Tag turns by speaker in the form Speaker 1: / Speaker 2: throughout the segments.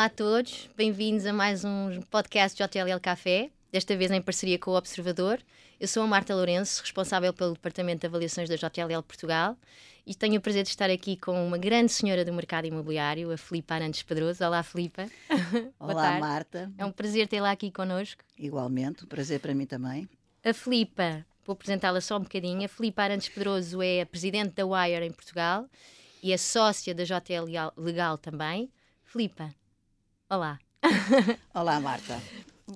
Speaker 1: Olá a todos, bem-vindos a mais um podcast de JLL Café, desta vez em parceria com o Observador. Eu sou a Marta Lourenço, responsável pelo Departamento de Avaliações da JLL Portugal e tenho o prazer de estar aqui com uma grande senhora do mercado imobiliário, a Filipa Arantes Pedroso. Olá, Filipa.
Speaker 2: Olá, Marta.
Speaker 1: É um prazer tê-la aqui connosco.
Speaker 2: Igualmente, um prazer para mim também.
Speaker 1: A Filipa, vou apresentá-la só um bocadinho. A Filipa Arantes Pedroso é a presidente da Wire em Portugal e é sócia da JL Legal também. Filipa, olá.
Speaker 2: Olá, Marta.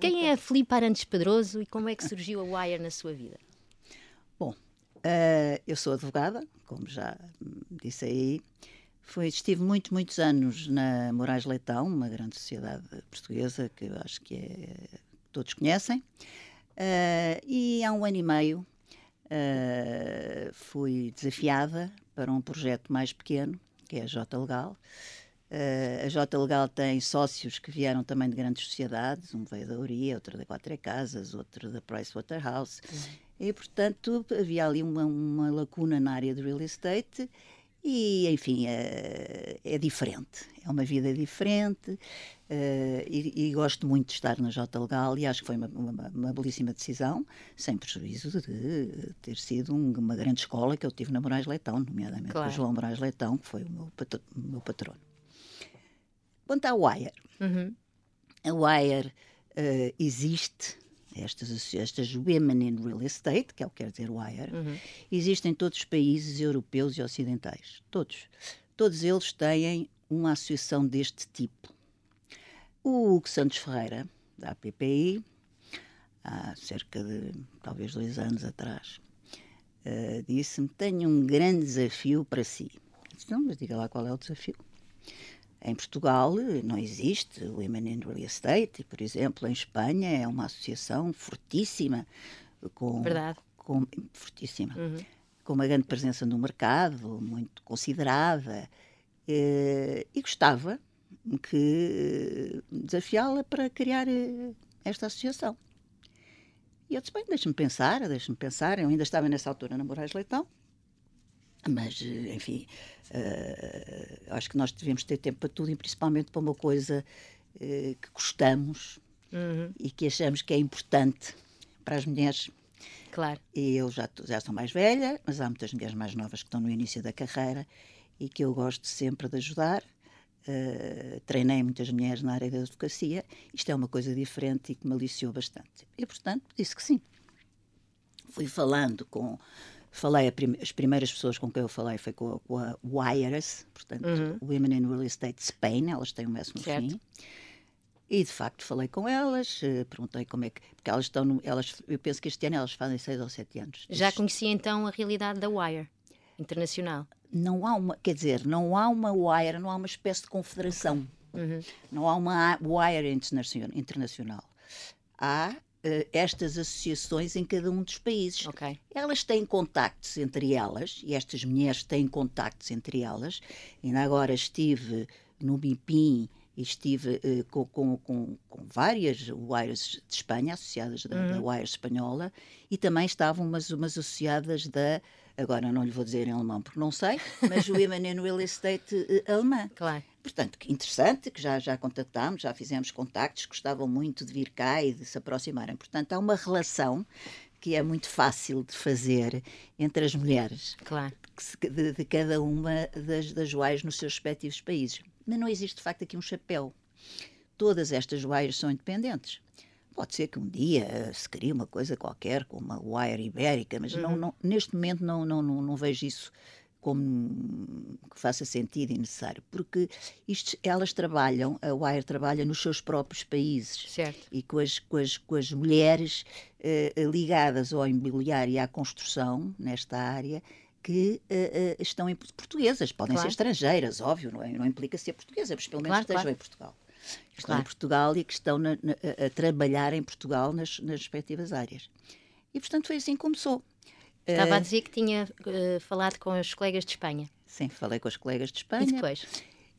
Speaker 1: Quem é a Filipa Arantes Pedroso e como é que surgiu a Wire na sua vida?
Speaker 2: Bom, uh, eu sou advogada, como já disse aí. Foi, estive muitos, muitos anos na Moraes Leitão, uma grande sociedade portuguesa que eu acho que é, todos conhecem. Uh, e há um ano e meio uh, fui desafiada para um projeto mais pequeno, que é a J Legal. Uh, a J Legal tem sócios que vieram também de grandes sociedades, um veio da Uria, outro da Quatro Casas, outro da Pricewaterhouse. Uhum. E, portanto, havia ali uma, uma lacuna na área do real estate e, enfim, é, é, diferente. É uma vida diferente uh, e, e, gosto muito de estar na J Legal e acho que foi uma, uma, uma belíssima decisão, sem prejuízo de ter sido um, uma grande escola que eu tive na Moraes Leitão, nomeadamente claro. o João Moraes Leitão, que foi o meu, patro, o meu patrono. Quanto à Wire, uhum. a Wire uh, existe estas, estas Women in Real Estate, que é o que quer dizer WIRE, uhum. existem em todos os países europeus e ocidentais. Todos. Todos eles têm uma associação deste tipo. O Hugo Santos Ferreira, da APPI, há cerca de talvez dois anos atrás, uh, disse-me: Tenho um grande desafio para si. Eu disse, não, mas diga lá qual é o desafio. Em Portugal não existe o Women in Real Estate, por exemplo, em Espanha é uma associação fortíssima com,
Speaker 1: Verdade.
Speaker 2: com fortíssima, uhum. com uma grande presença no mercado, muito considerada, eh, e gostava que desafiá-la para criar eh, esta associação. E eu disse, bem, deixa-me pensar, deixa-me pensar. Eu ainda estava nessa altura na Moraes Leitão. Mas, enfim, uh, acho que nós devemos ter tempo para tudo e principalmente para uma coisa uh, que gostamos uhum. e que achamos que é importante para as mulheres.
Speaker 1: Claro.
Speaker 2: E eu já, já sou mais velha, mas há muitas mulheres mais novas que estão no início da carreira e que eu gosto sempre de ajudar. Uh, treinei muitas mulheres na área da advocacia. Isto é uma coisa diferente e que me aliciou bastante. E, portanto, disse que sim. Fui falando com Falei, prim as primeiras pessoas com quem eu falei foi com a, com a Wires, portanto, uhum. Women in Real Estate Spain, elas têm um S no certo. fim. E de facto falei com elas, eh, perguntei como é que. Porque elas estão. No, elas, eu penso que este ano elas fazem 6 ou 7 anos.
Speaker 1: Já conhecia então a realidade da Wire internacional?
Speaker 2: Não há uma. Quer dizer, não há uma Wire, não há uma espécie de confederação. Uhum. Não há uma Wire internacional. Há estas associações em cada um dos países.
Speaker 1: Okay.
Speaker 2: Elas têm contactos entre elas, e estas mulheres têm contactos entre elas. Ainda agora estive no BIPIM e estive uh, com, com, com, com, várias wires de Espanha, associadas da, uhum. da Wire espanhola, e também estavam umas, umas associadas da, agora não lhe vou dizer em alemão porque não sei, mas o Real Estate uh, alemã.
Speaker 1: Claro.
Speaker 2: Portanto, interessante, que já, já contatámos, já fizemos contactos, gostavam muito de vir cá e de se aproximarem. Portanto, há uma relação que é muito fácil de fazer entre as mulheres
Speaker 1: claro.
Speaker 2: de, de cada uma das, das joias nos seus respectivos países. Mas não existe, de facto, aqui um chapéu. Todas estas joias são independentes. Pode ser que um dia se crie uma coisa qualquer, como uma wire ibérica, mas uhum. não, não, neste momento não, não, não, não vejo isso como que faça sentido e necessário, porque isto, elas trabalham, a Wire trabalha nos seus próprios países
Speaker 1: certo.
Speaker 2: e com as, com as, com as mulheres eh, ligadas ao imobiliário e à construção nesta área que uh, uh, estão em portuguesas, podem claro. ser estrangeiras, óbvio, não, é, não implica ser portuguesa, mas pelo menos claro, estejam claro. em Portugal. Estão claro. em Portugal e que estão na, na, a trabalhar em Portugal nas, nas respectivas áreas. E, portanto, foi assim que começou.
Speaker 1: Estava a eh, dizer que tinha uh, falado com os colegas de Espanha.
Speaker 2: Sim, falei com os colegas de Espanha.
Speaker 1: E depois?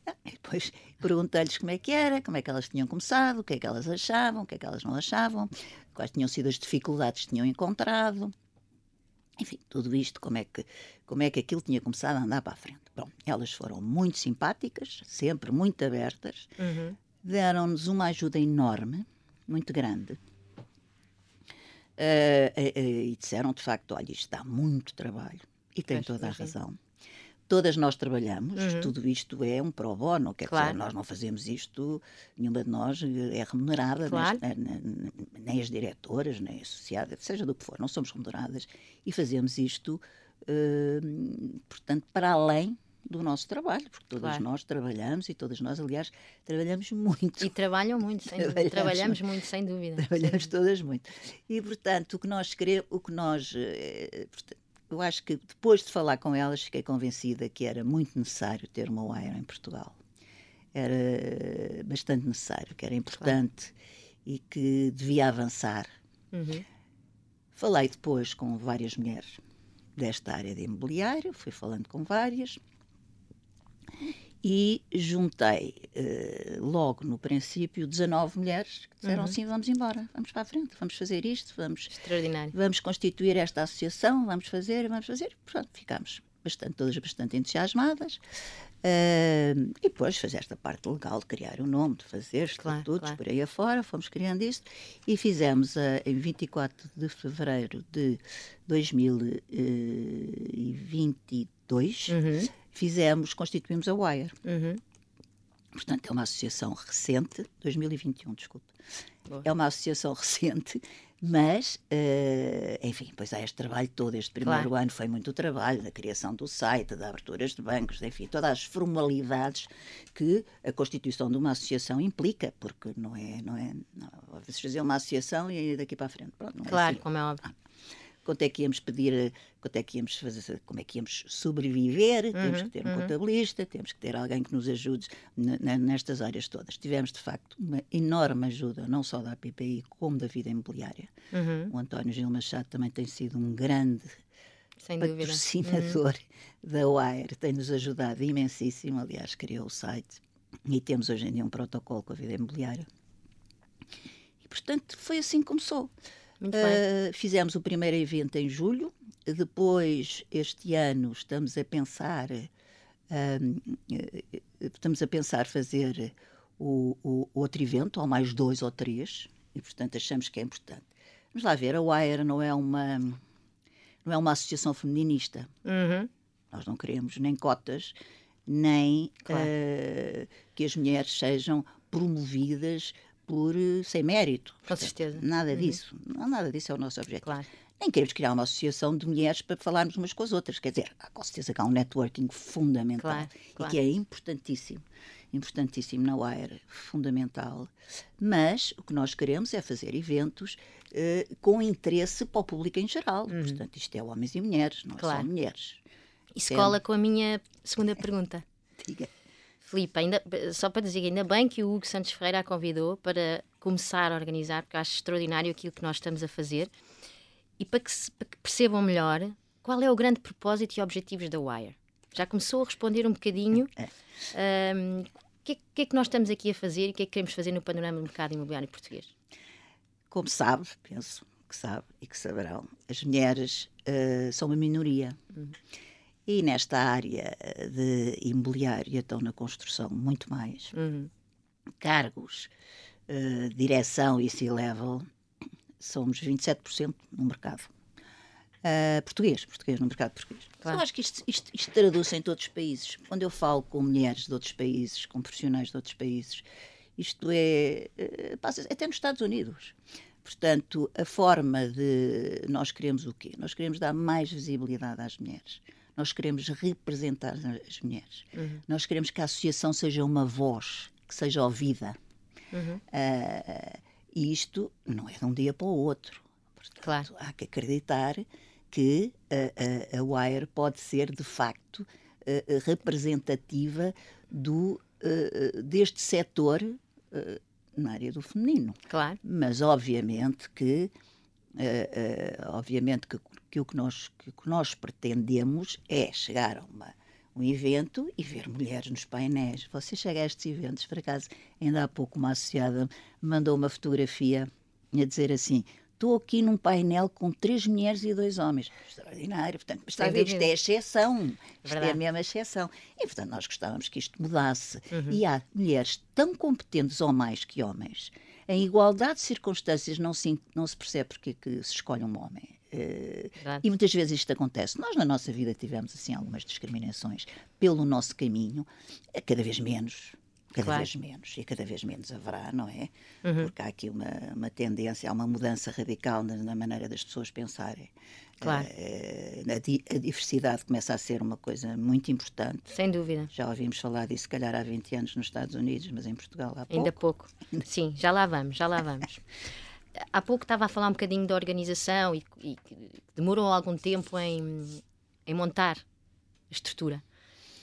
Speaker 2: Ah, e depois perguntei-lhes como é que era, como é que elas tinham começado, o que é que elas achavam, o que é que elas não achavam, quais tinham sido as dificuldades que tinham encontrado. Enfim, tudo isto, como é que, como é que aquilo tinha começado a andar para a frente. Bom, elas foram muito simpáticas, sempre muito abertas. Uhum deram-nos uma ajuda enorme, muito grande. Uh, uh, uh, e disseram de facto: olha, isto dá muito trabalho. E tem toda a razão. Todas nós trabalhamos, uhum. tudo isto é um pro bono, quer claro. dizer, nós não fazemos isto, nenhuma de nós é remunerada, claro. nem, nem, as diretoras, nem a associada, seja do que for, não somos remuneradas e fazemos isto, portanto, para além do nosso trabalho, porque todas claro. nós trabalhamos e todas nós, aliás, trabalhamos muito.
Speaker 1: E trabalham muito, sem trabalhamos, dúvida. Trabalhamos muito, sem dúvida.
Speaker 2: Trabalhamos sem todas muito. E, portanto, o que nós queremos, o que nós. Eh, eu acho que depois de falar com elas, fiquei convencida que era muito necessário ter uma wire em Portugal. Era bastante necessário, que era importante claro. e que devia avançar. Uhum. Falei depois com várias mulheres desta área de imobiliário, fui falando com várias e juntei uh, logo no princípio 19 mulheres que disseram uhum. sim, vamos embora, vamos para a frente, vamos fazer isto, vamos,
Speaker 1: Extraordinário.
Speaker 2: vamos constituir esta associação, vamos fazer, vamos fazer. Pronto, ficámos bastante, todas bastante entusiasmadas. Uh, e depois fazer esta parte legal de criar o um nome, de fazer estatutos claro, claro. por aí afora, fomos criando isto e fizemos uh, em 24 de fevereiro de 2022. Uhum fizemos, constituímos a Wire. Uhum. Portanto, é uma associação recente, 2021, desculpe. Boa. É uma associação recente, mas, uh, enfim, pois há este trabalho todo. Este primeiro claro. ano foi muito trabalho da criação do site, da aberturas de bancos, enfim, todas as formalidades que a constituição de uma associação implica, porque não é, não é, não, fazer uma associação e daqui para a frente. Pronto,
Speaker 1: é claro,
Speaker 2: assim.
Speaker 1: como é óbvio.
Speaker 2: Quanto é que íamos pedir, quanto é que íamos fazer, como é que íamos sobreviver, uhum, temos que ter um uhum. contabilista, temos que ter alguém que nos ajude nestas áreas todas. Tivemos, de facto, uma enorme ajuda, não só da APPI, como da vida imobiliária. Uhum. O António Gil Machado também tem sido um grande Sem patrocinador uhum. da WIRE, tem-nos ajudado imensíssimo, aliás, criou o site e temos hoje em dia um protocolo com a vida imobiliária. E, portanto, foi assim que começou. Uh, fizemos o primeiro evento em julho, depois, este ano, estamos a pensar, uh, estamos a pensar fazer o, o, outro evento, ou mais dois ou três, e portanto achamos que é importante. Vamos lá ver, a WIRE não é uma, não é uma associação feminista. Uhum. Nós não queremos nem cotas, nem claro. uh, que as mulheres sejam promovidas por sem mérito.
Speaker 1: Com certeza.
Speaker 2: Nada uhum. disso. Não, nada disso é o nosso objetivo. Claro. Nem queremos criar uma associação de mulheres para falarmos umas com as outras. Quer dizer, há com certeza que há um networking fundamental claro, claro. e que é importantíssimo. Importantíssimo na Wire, fundamental. Mas o que nós queremos é fazer eventos uh, com interesse para o público em geral. Uhum. Portanto, isto é homens e mulheres, não é claro. só mulheres.
Speaker 1: Isso cola com a minha segunda pergunta.
Speaker 2: Diga.
Speaker 1: Filipe, ainda, só para dizer, ainda bem que o Hugo Santos Ferreira a convidou para começar a organizar, porque acho extraordinário aquilo que nós estamos a fazer e para que, se, para que percebam melhor qual é o grande propósito e objetivos da Wire. Já começou a responder um bocadinho. Um, o que, é, que, é, que nós estamos aqui a fazer e o que é que queremos fazer no panorama do mercado imobiliário português?
Speaker 2: Como sabe, penso que sabe e que saberão, as mulheres uh, são uma minoria. Uhum. E nesta área de imobiliário estão na construção muito mais. Uhum. Cargos, uh, direção e C-level, somos 27% no mercado. Uh, português, português no mercado português. Claro. Eu acho que isto, isto, isto traduz em todos os países. Quando eu falo com mulheres de outros países, com profissionais de outros países, isto é. Passa até nos Estados Unidos. Portanto, a forma de. Nós queremos o quê? Nós queremos dar mais visibilidade às mulheres. Nós queremos representar as mulheres. Uhum. Nós queremos que a associação seja uma voz, que seja ouvida. Uhum. Uh, e isto não é de um dia para o outro. Portanto, claro. há que acreditar que a, a, a Wire pode ser, de facto, uh, representativa do, uh, deste setor na área do feminino.
Speaker 1: Claro.
Speaker 2: Mas, obviamente, que Uh, uh, obviamente que, que, o que nós, que, que nós pretendemos é chegar a uma, um evento e ver mulheres nos painéis. Você chega a estes eventos, por acaso, ainda há pouco uma associada mandou uma fotografia a dizer assim: estou aqui num painel com três mulheres e dois homens. Extraordinário. Portanto, está a ver, isto é exceção. Isto Verdade. é a mesma exceção. E, portanto, nós gostávamos que isto mudasse. Uhum. E há mulheres tão competentes ou mais que homens. Em igualdade de circunstâncias não se, não se percebe porque que se escolhe um homem. E muitas vezes isto acontece. Nós, na nossa vida, tivemos assim algumas discriminações pelo nosso caminho, cada vez menos cada claro. vez menos e cada vez menos haverá, não é? Uhum. Porque há aqui uma, uma tendência, há uma mudança radical na, na maneira das pessoas pensarem. Claro. Uh, a, a, diversidade começa a ser uma coisa muito importante.
Speaker 1: Sem dúvida.
Speaker 2: Já ouvimos falar disso, se calhar, há 20 anos nos Estados Unidos, mas em Portugal há pouco.
Speaker 1: Ainda pouco. Sim, já lá vamos, já lá vamos. há pouco estava a falar um bocadinho da organização e, e demorou algum tempo em, em montar a estrutura.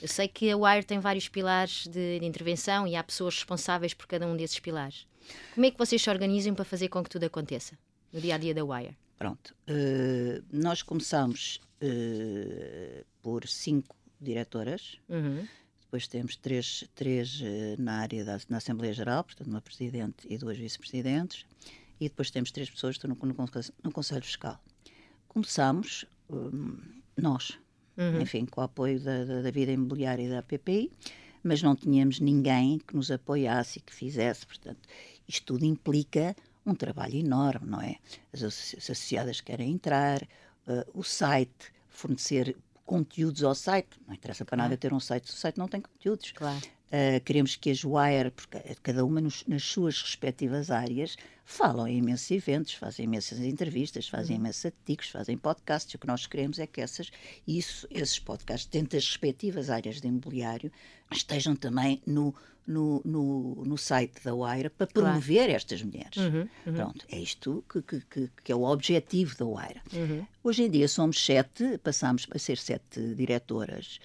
Speaker 1: Eu sei que a Wire tem vários pilares de, de, intervenção e há pessoas responsáveis por cada um desses pilares. Como é que vocês se organizam para fazer com que tudo aconteça no dia a dia da Wire?
Speaker 2: Pronto. Uh, nós começamos uh, por cinco diretoras. Uhum. Depois temos três, três uh, na área da na Assembleia Geral, portanto, uma presidente e duas vice-presidentes. E depois temos três pessoas que estão no, no, no Conselho Fiscal. Começamos nós, uhum. enfim, com o apoio da, da, da, vida imobiliária e da PPI, mas não tínhamos ninguém que nos apoiasse e que fizesse. Portanto, isto tudo implica um trabalho enorme, não é? As, as associadas querem entrar, uh, o site, fornecer conteúdos ao site. Não interessa para claro. nada ter um site se o site não tem conteúdos. Claro. Uh, queremos que as Wire, porque cada uma nos, nas suas respectivas áreas, falam em imensos eventos, fazem imensas entrevistas, fazem uhum. imensos artigos, fazem podcasts. O que nós queremos é que essas, isso, esses podcasts, dentro das respectivas áreas de imobiliário, estejam também no, no, no, no site da Wire para promover claro. estas mulheres. Uhum, uhum. Pronto, é isto que, que, que, que, é o objetivo da Wire. Uhum. Hoje em dia somos sete, passamos a ser sete diretoras.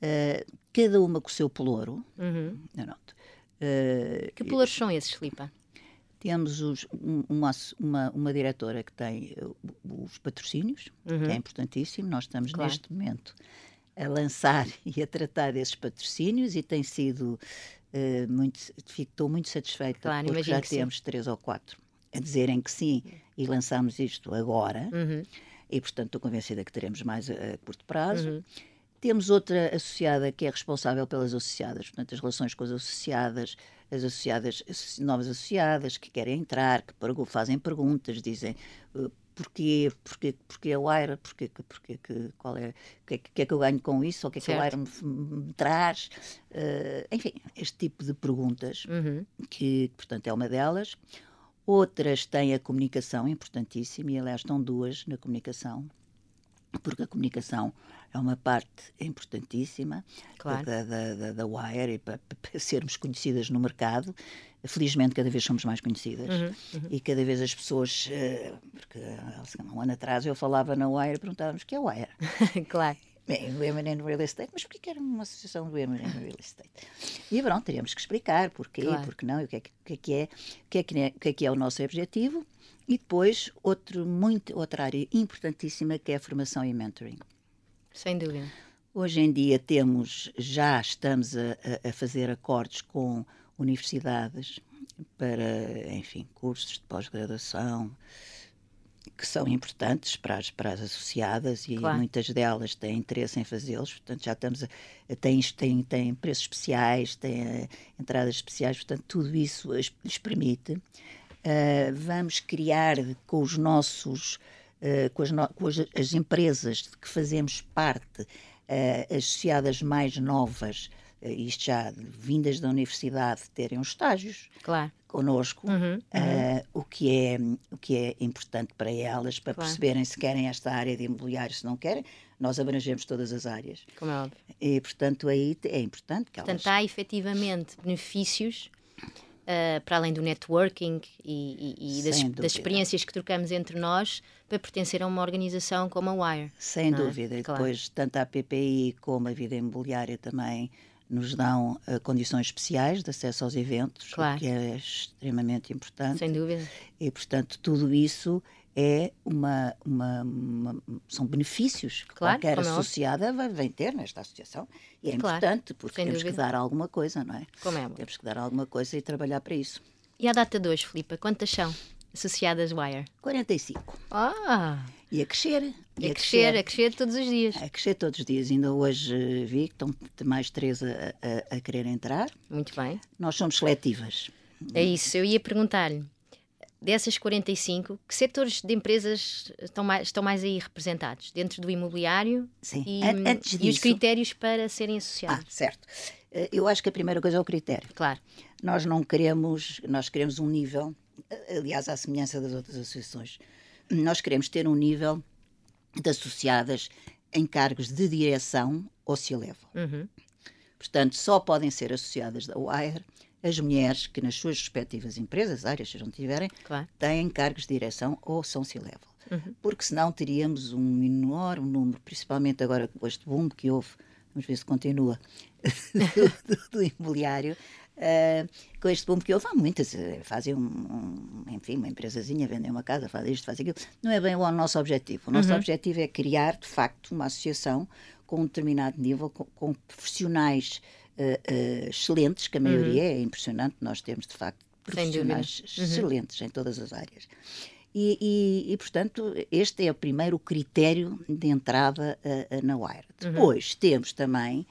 Speaker 2: Uh, cada uma com o seu pelouro. Uhum.
Speaker 1: Uh, que pelouros são esses, Filipa?
Speaker 2: Temos os, uma, uma, uma, diretora que tem eh, os patrocínios, uhum. que é importantíssimo. Nós estamos claro. neste momento a lançar e a tratar desses patrocínios e tem sido uh, muito, estou muito satisfeita claro, porque já temos sim. três ou quatro a dizerem que sim e lançamos isto agora. Uhum. E, portanto, estou convencida que teremos mais a, a curto prazo. Uhum. Temos outra associada que é responsável pelas associadas, portanto, as relações com as associadas, as associadas, novas associadas que querem entrar, que fazem perguntas, dizem uh, porquê, porquê, porquê a Wire, porquê, porquê, qual é, o que, é, que é que eu ganho com isso, ou o que é que a Wire me, me traz, uh, enfim, este tipo de perguntas, uhum. que, portanto, é uma delas. Outras têm a comunicação, importantíssima, e aliás estão duas na comunicação, porque a comunicação é uma parte importantíssima claro. da, da, da, da Wire para, para, sermos conhecidas no mercado. Felizmente, cada vez somos mais conhecidas uhum, uhum. e cada vez as pessoas. Eh, porque um ano atrás eu falava na Wire e perguntávamos o que é Wire.
Speaker 1: claro.
Speaker 2: Bem, Women in Real Estate, mas porquê que era uma associação de Women in Real Estate? E pronto, teríamos que explicar porquê, claro. porque não, e o que é que, que, é, que, é, que, é, que, é, que é que é o nosso objetivo. E depois, outro, muito, outra área importantíssima que é a formação e mentoring.
Speaker 1: Sem dúvida.
Speaker 2: Hoje em dia temos, já estamos a, a fazer acordos com universidades para, enfim, cursos de pós-graduação que são importantes para as, para as associadas e claro. muitas delas têm interesse em fazê-los, portanto já estamos a, têm, têm, têm preços especiais, têm uh, entradas especiais, portanto tudo isso lhes permite. Uh, vamos criar com os nossos uh, com, as, no, com as, as, empresas de que fazemos parte, uh, associadas mais novas, isto já vindas da universidade, terem os estágios claro. connosco, uhum, uhum. o, que é, o que é importante para elas, para claro. perceberem se querem esta área de imobiliário, se não querem. Nós abrangemos todas as áreas.
Speaker 1: Como é óbvio.
Speaker 2: E, portanto, aí é importante que
Speaker 1: portanto, elas... há efetivamente benefícios uh, para além do networking e, e, e das, das, experiências que trocamos entre nós, para pertencer a uma organização como a Wire.
Speaker 2: Sem é? dúvida. É? E depois, tanto a PPI como a Vida Imobiliária também nos dão uh, condições especiais de acesso aos eventos, claro. o que é extremamente importante.
Speaker 1: Sem dúvida.
Speaker 2: E, portanto, tudo isso é uma, uma, uma, são benefícios que claro, qualquer associada vai, vem ter nesta associação e é claro, importante porque temos dúvida. que dar alguma coisa, não é?
Speaker 1: Como é?
Speaker 2: Temos que dar alguma coisa e trabalhar para isso.
Speaker 1: E a data de hoje, Filipe, quantas são? associadas Wire?
Speaker 2: 45.
Speaker 1: Ah!
Speaker 2: E a crescer.
Speaker 1: E a, a crescer, crescer, a crescer todos os dias.
Speaker 2: A crescer todos os dias. Ainda hoje vi que estão mais três a, a, a querer entrar.
Speaker 1: Muito bem.
Speaker 2: Nós somos seletivas.
Speaker 1: É isso, eu ia perguntar-lhe. Dessas 45, que setores de empresas estão mais, estão mais aí representados? Dentro do imobiliário?
Speaker 2: Sim.
Speaker 1: E,
Speaker 2: disso,
Speaker 1: e os critérios para serem associados?
Speaker 2: Ah, certo. Eh, eu acho que a primeira coisa é o critério.
Speaker 1: Claro.
Speaker 2: Nós não queremos, nós queremos um nível, aliás, à semelhança das outras associações, nós queremos ter um nível de associadas em cargos de direção ou se elevam.
Speaker 1: Uhum.
Speaker 2: Portanto, só podem ser associadas da WIRE as mulheres que nas suas respectivas empresas, áreas, se não tiverem,
Speaker 1: claro.
Speaker 2: têm cargos de direção ou são C-level.
Speaker 1: Uhum.
Speaker 2: Porque senão teríamos um enorme número, principalmente agora com este boom que houve, vamos ver se continua, do, do, do imobiliário, Uh, com este boom que houve, há muitas, eh, fazem um, um, enfim, uma empresazinha, vendem uma casa, fazem isto, fazem aquilo. Não é bem o nosso objetivo. O nosso uhum. objetivo é criar, de facto, uma associação com um determinado nível, com, com profissionais uh, uh, excelentes, que a maioria uhum. é impressionante, nós temos, de facto, profissionais uhum. excelentes em todas as áreas. E, e, e, portanto, este é o primeiro critério de entrada na Wire. Uhum. Depois temos também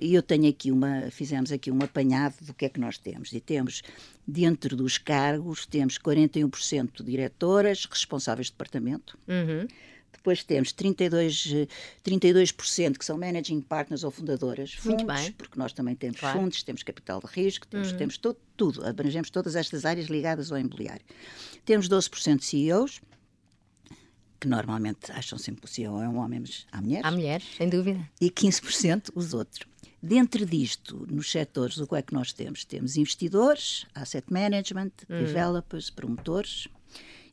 Speaker 2: e eu tenho aqui uma, fizemos aqui um apanhado do que é que nós temos. E temos, dentro dos cargos, temos 41% diretoras, responsáveis de departamento.
Speaker 1: Uhum.
Speaker 2: Depois temos 32%, 32 que são managing partners ou fundadoras,
Speaker 1: fundos, Muito bem.
Speaker 2: porque nós também temos claro. fundos, temos capital de risco, temos, uhum. temos todo, tudo, abrangemos todas estas áreas ligadas ao imobiliário. Temos 12% de CEOs, que normalmente acham sempre que o CEO é um homem, mas há mulheres.
Speaker 1: Há mulheres, sem dúvida.
Speaker 2: E 15% os outros. Dentro disto, nos setores, o que é que nós temos? Temos investidores, asset management, hum. developers, promotores.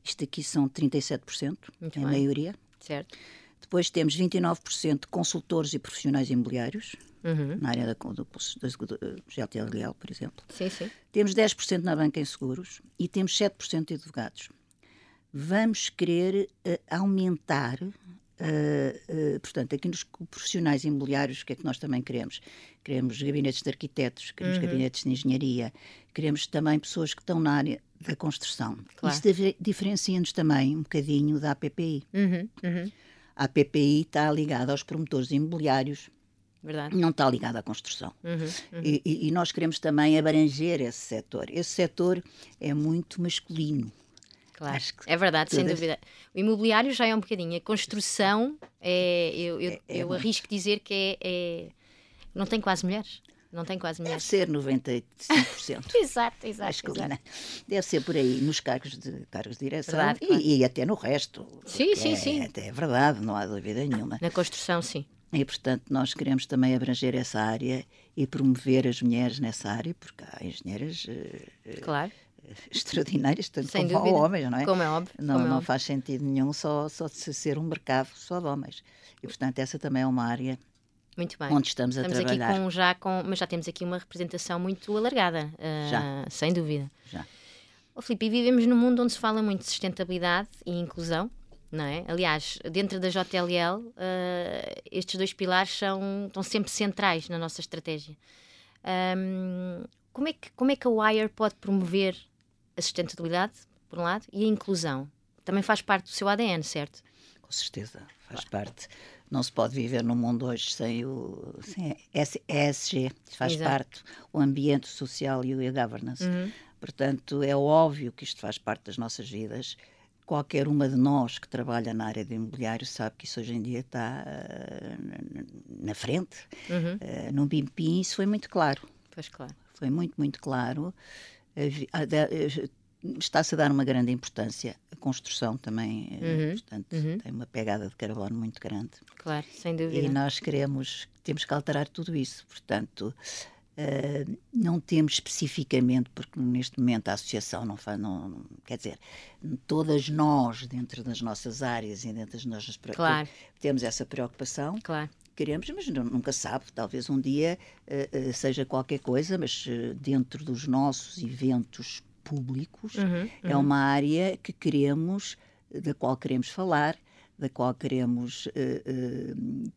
Speaker 2: Isto aqui são 37%, Muito em bem. maioria.
Speaker 1: Certo.
Speaker 2: Depois temos 29% de consultores e profissionais imobiliários,
Speaker 1: uhum.
Speaker 2: na área da, do, do, do GLTL Leal, por exemplo.
Speaker 1: Sim, sim.
Speaker 2: Temos 10% na banca em seguros e temos 7% de advogados vamos querer uh, aumentar Uh, portanto, aqui nos profissionais imobiliários, o que é que nós também queremos? Queremos gabinetes de arquitetos, queremos uhum. gabinetes de engenharia, queremos também pessoas que estão na área da construção.
Speaker 1: Claro.
Speaker 2: Isso diferencia-nos também um bocadinho da APPI.
Speaker 1: Uhum. Uhum.
Speaker 2: A APPI está ligada aos promotores imobiliários,
Speaker 1: Verdade.
Speaker 2: não está ligada à construção.
Speaker 1: Uhum, uhum.
Speaker 2: E, e, nós queremos também abranger esse setor. Esse setor é muito masculino.
Speaker 1: Claro, é verdade, sem dúvida. O imobiliário já é um bocadinho. A construção, é, eu, eu, é, é eu arrisco dizer que é, é, Não tem quase mulheres. Não tem quase mulheres.
Speaker 2: Deve ser 95%.
Speaker 1: exato, exato.
Speaker 2: Masculina. Exato. Deve ser por aí, nos cargos de, cargos de direção
Speaker 1: verdade,
Speaker 2: e,
Speaker 1: claro.
Speaker 2: e, até no resto.
Speaker 1: Sim, sim,
Speaker 2: é,
Speaker 1: sim.
Speaker 2: Até é verdade, não há dúvida nenhuma.
Speaker 1: Na construção, sim.
Speaker 2: E, portanto, nós queremos também abranger essa área e promover as mulheres nessa área, porque há engenheiras.
Speaker 1: Eh, claro
Speaker 2: extraordinárias, tanto
Speaker 1: Sem
Speaker 2: como
Speaker 1: dúvida.
Speaker 2: homens, não é?
Speaker 1: Como é óbvio.
Speaker 2: Não,
Speaker 1: é
Speaker 2: não
Speaker 1: óbvio.
Speaker 2: faz sentido nenhum só, só de ser um mercado só de homens. E, portanto, essa também é uma área
Speaker 1: muito bem.
Speaker 2: onde estamos a
Speaker 1: estamos
Speaker 2: trabalhar.
Speaker 1: Aqui com, já com, mas já temos aqui uma representação muito alargada, uh,
Speaker 2: já.
Speaker 1: sem dúvida.
Speaker 2: Já.
Speaker 1: Oh, Filipe, vivemos num mundo onde se fala muito de sustentabilidade e inclusão, não é? Aliás, dentro da JLL, uh, estes dois pilares são, estão sempre centrais na nossa estratégia. Um, como, é que, como é que a Wire pode promover a sustentabilidade, por um lado, e a inclusão. Também faz parte do seu ADN, certo?
Speaker 2: Com certeza, faz claro. parte. Não se pode viver no mundo hoje sem o sem ESG, faz Exato. parte o ambiente social e a governance.
Speaker 1: Uhum.
Speaker 2: Portanto, é óbvio que isto faz parte das nossas vidas. Qualquer uma de nós que trabalha na área do imobiliário sabe que isso hoje em dia está uh, na frente.
Speaker 1: Uhum.
Speaker 2: Uh, no BIMPIM isso foi muito claro.
Speaker 1: Pois claro.
Speaker 2: Foi muito, muito claro. Está-se a dar uma grande importância. A construção também,
Speaker 1: uhum,
Speaker 2: portanto,
Speaker 1: uhum.
Speaker 2: tem uma pegada de carbono muito grande.
Speaker 1: Claro, sem dúvida.
Speaker 2: E nós queremos, temos que alterar tudo isso. Portanto, uh, não temos especificamente, porque neste momento a associação não faz, não, quer dizer, todas nós, dentro das nossas áreas e dentro das nossas
Speaker 1: claro.
Speaker 2: temos essa preocupação.
Speaker 1: Claro
Speaker 2: queremos, mas nunca sabe, talvez um dia uh, uh, seja qualquer coisa, mas uh, dentro dos nossos eventos públicos
Speaker 1: uhum,
Speaker 2: é
Speaker 1: uhum.
Speaker 2: uma área que queremos, da qual queremos falar, da qual queremos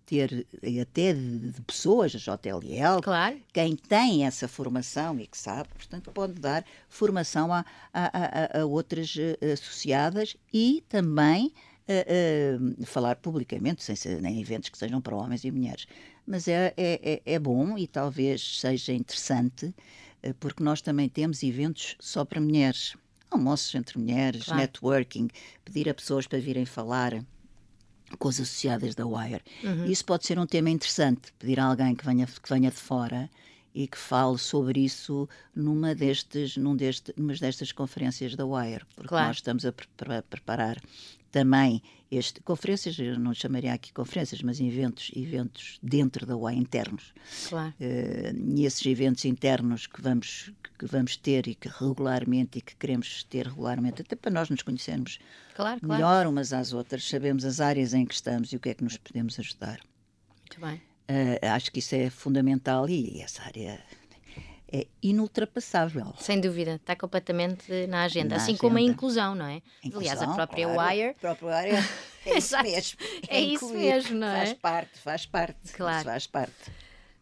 Speaker 2: ter até de, de, pessoas, a JLL,
Speaker 1: claro.
Speaker 2: quem tem essa formação e que sabe, portanto, pode dar formação a, a, a, a outras associadas e também falar publicamente, sem ser em eventos que sejam para homens e mulheres. Mas é, é, é, é bom e talvez seja interessante, porque nós também temos eventos só para mulheres almoços entre mulheres, claro. networking, pedir a pessoas para virem falar com as associadas da Wire. Uhum. Isso pode ser um tema interessante, pedir a alguém que venha, que venha de fora e que fale sobre isso numa destes, num deste, numa destas conferências da Wire, porque claro. nós estamos a, pre a preparar também este conferências, eu não chamaria aqui conferências, mas eventos, eventos dentro da UAI internos.
Speaker 1: Claro.
Speaker 2: Uh, e esses eventos internos que vamos que vamos ter e que regularmente e que queremos ter regularmente, até para nós nos conhecermos
Speaker 1: claro,
Speaker 2: melhor
Speaker 1: claro.
Speaker 2: umas às outras, sabemos as áreas em que estamos e o que é que nos podemos ajudar.
Speaker 1: Muito bem.
Speaker 2: Uh, acho que isso é fundamental e essa área é inultrapassável.
Speaker 1: Sem dúvida, está completamente na agenda, na assim agenda. como a inclusão, não é?
Speaker 2: Inclusão,
Speaker 1: Aliás, a própria
Speaker 2: claro,
Speaker 1: Wire.
Speaker 2: A própria Wire é isso mesmo.
Speaker 1: É, é isso mesmo, não é?
Speaker 2: Faz parte, faz parte.
Speaker 1: Claro.
Speaker 2: Faz parte.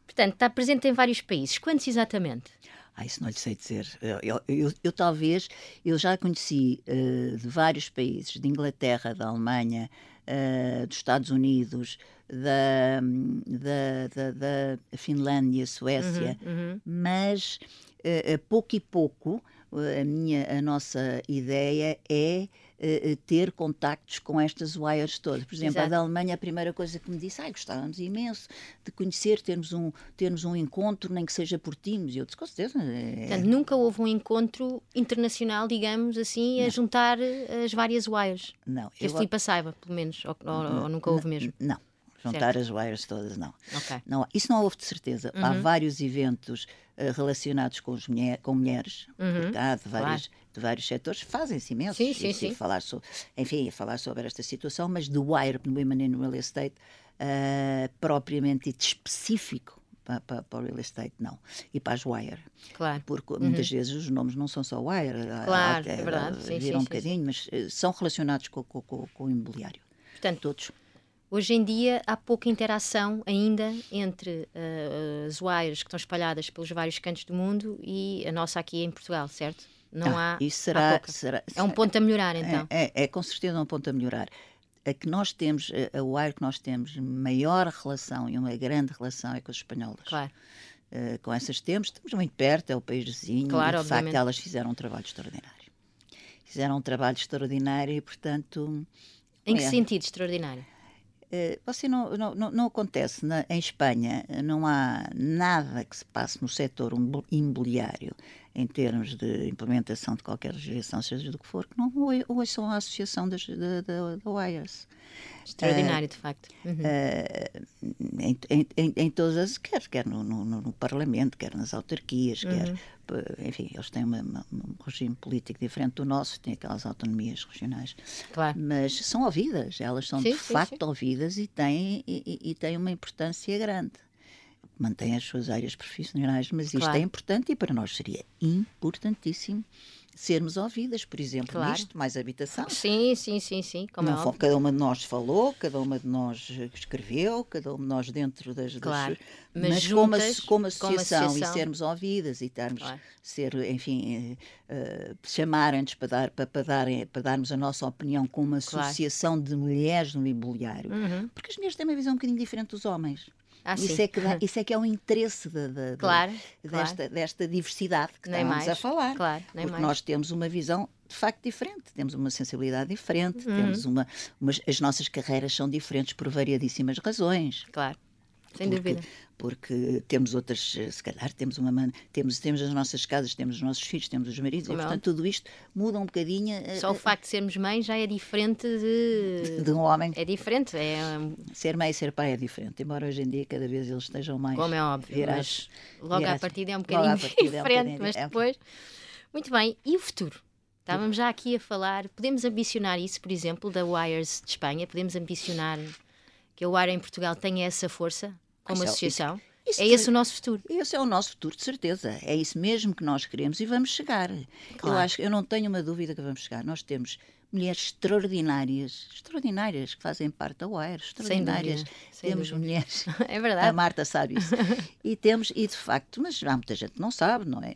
Speaker 1: Portanto, está presente em vários países. Quantos exatamente?
Speaker 2: Ah, isso não lhe sei dizer. Eu, eu, eu, eu talvez, eu já conheci uh, de vários países, de Inglaterra, da Alemanha, uh, dos Estados Unidos, da, da, da, da Finlândia, Suécia,
Speaker 1: uhum, uhum.
Speaker 2: mas uh, pouco e pouco a minha a nossa ideia é uh, ter contactos com estas wires todas. Por exemplo, Exato. a da Alemanha, a primeira coisa que me disse, ai, gostávamos imenso de conhecer, termos um, termos um encontro, nem que seja por Teams. E eu disse, com certeza.
Speaker 1: É... Portanto, nunca houve um encontro internacional, digamos assim, a não. juntar as várias wires.
Speaker 2: Não.
Speaker 1: Que eu... a Filipa saiba, pelo menos, ou, ou, ou nunca houve mesmo.
Speaker 2: Não. Juntar certo. as wires todas, não.
Speaker 1: Okay.
Speaker 2: não. Isso não houve de certeza. Uhum. Há vários eventos uh, relacionados com, mulher, com mulheres,
Speaker 1: uhum.
Speaker 2: cá, de, vários, claro. de vários setores, fazem-se imensos.
Speaker 1: Sim, sim, sim.
Speaker 2: Falar so, enfim, falar sobre esta situação, mas do Wire no Women in Real Estate, uh, propriamente específico, para, para, o real estate, não. E para as wire.
Speaker 1: Claro.
Speaker 2: Porque uhum. muitas vezes os nomes não são só wire.
Speaker 1: Claro, há, é verdade.
Speaker 2: Sim, viram sim, um bocadinho, mas uh, são relacionados com, com, com, com, o imobiliário.
Speaker 1: Portanto,
Speaker 2: todos.
Speaker 1: Hoje em dia há pouca interação ainda entre uh, as wires que estão espalhadas pelos vários cantos do mundo e a nossa aqui em Portugal, certo?
Speaker 2: Não ah, há. Isso será,
Speaker 1: há
Speaker 2: será,
Speaker 1: É um ponto a melhorar,
Speaker 2: é,
Speaker 1: então.
Speaker 2: É, é, é, com certeza um ponto a melhorar. A que nós temos, a wire que nós temos maior relação e uma grande relação é com os espanholas.
Speaker 1: Claro.
Speaker 2: Uh, com essas temos, estamos muito perto, é o país vizinho,
Speaker 1: claro,
Speaker 2: e de
Speaker 1: obviamente.
Speaker 2: facto elas fizeram um trabalho extraordinário. Fizeram um trabalho extraordinário e, portanto.
Speaker 1: Em que é. sentido extraordinário?
Speaker 2: Eh, você não, não, não acontece na, em Espanha, não há nada que se passe no setor imobiliário em termos de implementação de qualquer legislação, seja do que for, que não ouçam a associação das, da, da, da WIRES.
Speaker 1: Extraordinário, uh, de facto. Uhum.
Speaker 2: Uh, em, em, em, todas as, quer, quer no, no, no, Parlamento, quer nas autarquias, uhum. quer, enfim, eles têm uma, uma, um regime político diferente do nosso, têm aquelas autonomias regionais.
Speaker 1: Claro.
Speaker 2: Mas são ouvidas, elas são
Speaker 1: sim,
Speaker 2: de
Speaker 1: sim,
Speaker 2: facto
Speaker 1: sim.
Speaker 2: ouvidas e têm, e, e têm uma importância grande mantém as suas áreas profissionais, mas isto
Speaker 1: claro.
Speaker 2: é importante e para nós seria importantíssimo sermos ouvidas, por exemplo,
Speaker 1: claro.
Speaker 2: nisto, mais habitação.
Speaker 1: Sim, sim, sim, sim. Como
Speaker 2: Não,
Speaker 1: é
Speaker 2: cada uma de nós falou, cada uma de nós escreveu, cada uma de nós dentro das.
Speaker 1: Claro.
Speaker 2: das
Speaker 1: mas,
Speaker 2: mas
Speaker 1: juntas,
Speaker 2: como, como, associação
Speaker 1: como associação
Speaker 2: e sermos ouvidas e estarmos,
Speaker 1: claro.
Speaker 2: ser, enfim, uh, chamarem-nos para, dar, para, para, darem, para darmos a nossa opinião com uma associação claro. de mulheres no imobiliário.
Speaker 1: Uhum.
Speaker 2: Porque as mulheres têm uma visão um bocadinho diferente dos homens.
Speaker 1: Ah,
Speaker 2: isso, é que dá, isso é que é o interesse de, de,
Speaker 1: claro,
Speaker 2: de, desta,
Speaker 1: claro.
Speaker 2: desta diversidade que
Speaker 1: nem
Speaker 2: estamos
Speaker 1: mais,
Speaker 2: a falar.
Speaker 1: Claro,
Speaker 2: porque
Speaker 1: mais.
Speaker 2: nós temos uma visão de facto diferente, temos uma sensibilidade diferente,
Speaker 1: Uhum.
Speaker 2: temos uma, as nossas carreiras são diferentes por variadíssimas razões.
Speaker 1: Claro, sem
Speaker 2: porque,
Speaker 1: dúvida.
Speaker 2: Porque temos outras, se calhar temos uma man- temos temos as nossas casas, temos os nossos filhos, temos os maridos,
Speaker 1: Como
Speaker 2: e
Speaker 1: é
Speaker 2: portanto tudo isto muda um bocadinho eh,
Speaker 1: Só o
Speaker 2: eh,
Speaker 1: facto de sermos mães já é diferente de.
Speaker 2: de um homem.
Speaker 1: É diferente, é
Speaker 2: Ser mãe e ser pai é diferente, embora hoje em dia cada vez eles estejam mais
Speaker 1: como é óbvio,
Speaker 2: virados.
Speaker 1: mas logo à
Speaker 2: virados.
Speaker 1: partida é um
Speaker 2: à
Speaker 1: bocadinho
Speaker 2: partida é um
Speaker 1: diferente,
Speaker 2: bocadinho-
Speaker 1: mas
Speaker 2: é um-
Speaker 1: depois. Muito bem, e o futuro? Estávamos já aqui a falar, podemos ambicionar isso, por exemplo, da Wires de Espanha, podemos ambicionar que a Wire em Portugal tenha essa força
Speaker 2: é-
Speaker 1: associação?
Speaker 2: isso
Speaker 1: é esse o nosso futuro.
Speaker 2: Esse é o nosso futuro, de certeza. É isso mesmo que nós queremos e vamos chegar. Eu
Speaker 1: Claro.
Speaker 2: acho, eu não tenho uma dúvida que vamos chegar. Nós temos mulheres extraordinárias, extraordinárias, que fazem parte da Wire, extraordinárias.
Speaker 1: Sem dúvida, sem
Speaker 2: temos
Speaker 1: dúvida.
Speaker 2: mulheres.
Speaker 1: É verdade.
Speaker 2: A Marta sabe isso. e temos, e de facto, mas há muita gente que não sabe, não é?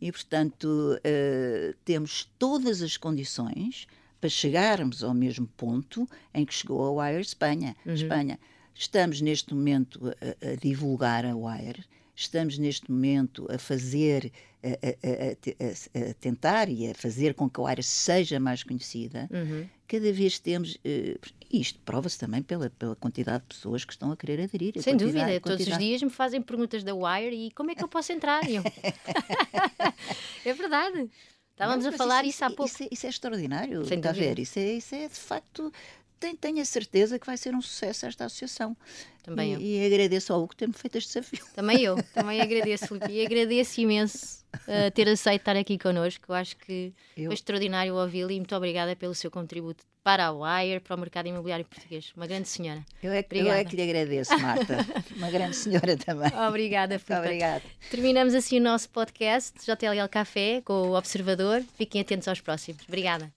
Speaker 2: E, portanto, uh, temos todas as condições para chegarmos ao mesmo ponto em que chegou a Wire Espanha. Uhum. Espanha. Estamos neste momento a, a, divulgar a Wire, estamos neste momento a fazer, a, a, tentar e a fazer com que a Wire seja mais conhecida. Uhum. Cada vez temos, uh, isto prova-se também pela, pela quantidade de pessoas que estão a querer aderir.
Speaker 1: Sem dúvida, todos os dias me fazem perguntas da Wire e como é que eu posso entrar? é verdade. Estávamos não, a falar isso, isso há pouco.
Speaker 2: Isso é, isso é extraordinário, está a ver? Isso é, isso é de facto. Tenho, a certeza que vai ser um sucesso esta associação.
Speaker 1: Também
Speaker 2: e,
Speaker 1: eu.
Speaker 2: E agradeço ao Hugo ter-me feito este desafio.
Speaker 1: Também eu, também agradeço, Filipe. E agradeço imenso uh, ter aceito estar aqui connosco. Eu acho que eu... foi extraordinário ouvi-lo e muito obrigada pelo seu contributo para a Wire, para o mercado imobiliário português. Uma grande senhora.
Speaker 2: Eu é, eu é que lhe agradeço, Marta. Uma grande senhora também.
Speaker 1: Obrigada, Filipe.
Speaker 2: Obrigada.
Speaker 1: Terminamos assim o nosso podcast JLL Café com o Observador. Fiquem atentos aos próximos. Obrigada.